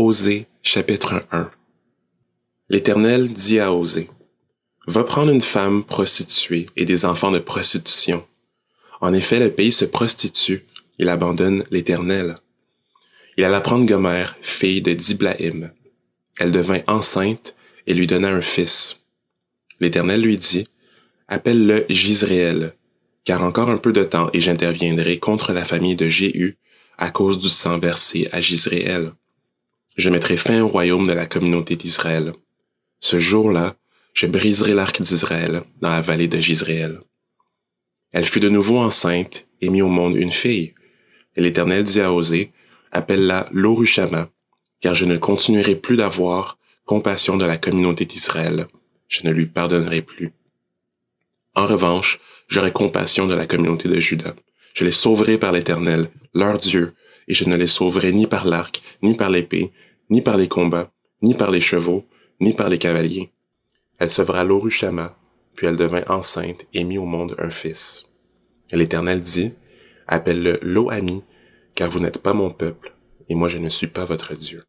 Osée chapitre 1 L'Éternel dit à Osée, Va prendre une femme prostituée et des enfants de prostitution. En effet, le pays se prostitue, il abandonne l'Éternel. Il alla prendre Gomère, fille de Diblaïm. Elle devint enceinte et lui donna un fils. L'Éternel lui dit, Appelle-le Gisréel, car encore un peu de temps et j'interviendrai contre la famille de Jéhu à cause du sang versé à Gisréel. Je mettrai fin au royaume de la communauté d'Israël. Ce jour-là, je briserai l'arc d'Israël dans la vallée de Gisréel. Elle fut de nouveau enceinte et mit au monde une fille. Et l'Éternel dit à Osée, appelle-la Lorushama, car je ne continuerai plus d'avoir compassion de la communauté d'Israël. Je ne lui pardonnerai plus. En revanche, j'aurai compassion de la communauté de Juda. Je les sauverai par l'Éternel, leur Dieu, et je ne les sauverai ni par l'arc, ni par l'épée, ni par les combats, ni par les chevaux, ni par les cavaliers. Elle sauvera l'Orushama, puis elle devint enceinte et mit au monde un fils. Et l'Éternel dit, Appelle-le Loami, car vous n'êtes pas mon peuple, et moi je ne suis pas votre Dieu.